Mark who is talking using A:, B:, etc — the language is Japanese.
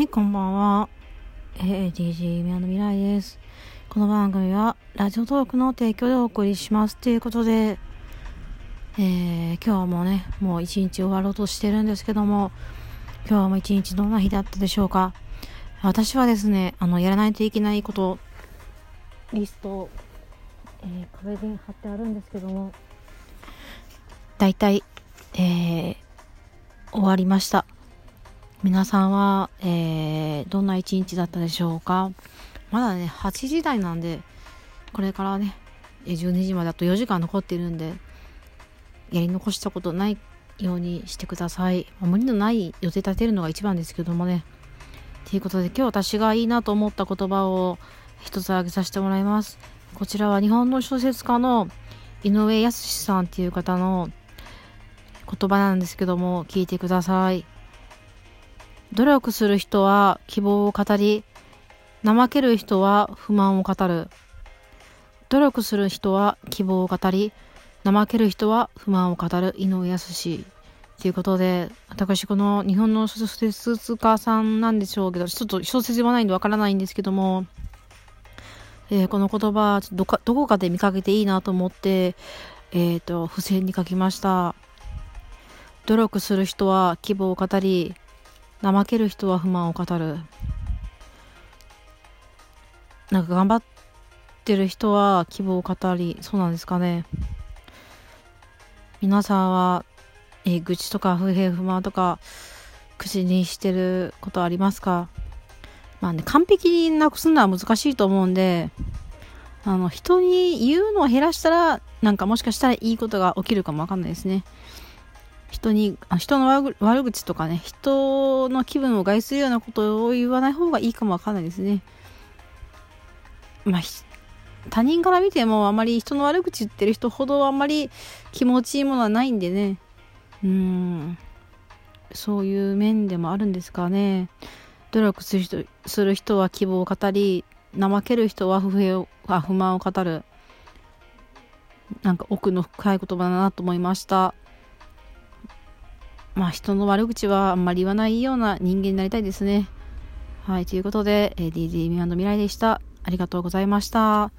A: はい、こんばんは。えー、DJ 宮の未来です。この番組は、ラジオトークの提供でお送りします。ということで、えー、今日もね、もう一日終わろうとしてるんですけども、今日も一日どんな日だったでしょうか。私はですね、あの、やらないといけないこと、リスト、えー、壁に貼ってあるんですけども、大体、えー、終わりました。皆さんは、えー、どんな一日だったでしょうか？まだね、8時台なんで、これからね、12時まであと4時間残ってるんで、やり残したことないようにしてください。無理のない予定立てるのが一番ですけどもね。ということで、今日私がいいなと思った言葉を一つ挙げさせてもらいます。こちらは日本の小説家の井上康さんっていう方の言葉なんですけども、聞いてください。努力する人は希望を語り、怠ける人は不満を語る。努力する人は希望を語り、怠ける人は不満を語る井上康ということで、私この日本の小説家さんなんでしょうけど、ちょっと小説読まないんでわからないんですけども、えー、この言葉どか、どこかで見かけていいなと思って、えっ、ー、と、付箋に書きました。努力する人は希望を語り、怠ける人は不満を語る。なんか頑張ってる人は希望を語り、そうなんですかね。皆さんは、え、愚痴とか不平不満とか口にしてることありますか？まあね、完璧になくすのは難しいと思うんで、あの、人に言うのを減らしたら、なんかもしかしたらいいことが起きるかもわかんないですね。人にあ、人の悪口とかね、人の気分を害するようなことを言わない方がいいかもわかんないですね。まあ、他人から見てもあまり人の悪口言ってる人ほどあんまり気持ちいいものはないんでね。うん。そういう面でもあるんですかね。努力する人する人は希望を語り、怠ける人は不平あ不満を語る。なんか奥の深い言葉だなと思いました。まあ人の悪口はあんまり言わないような人間になりたいですね。はい、ということで、えー、DJ ミアンド未来でした。ありがとうございました。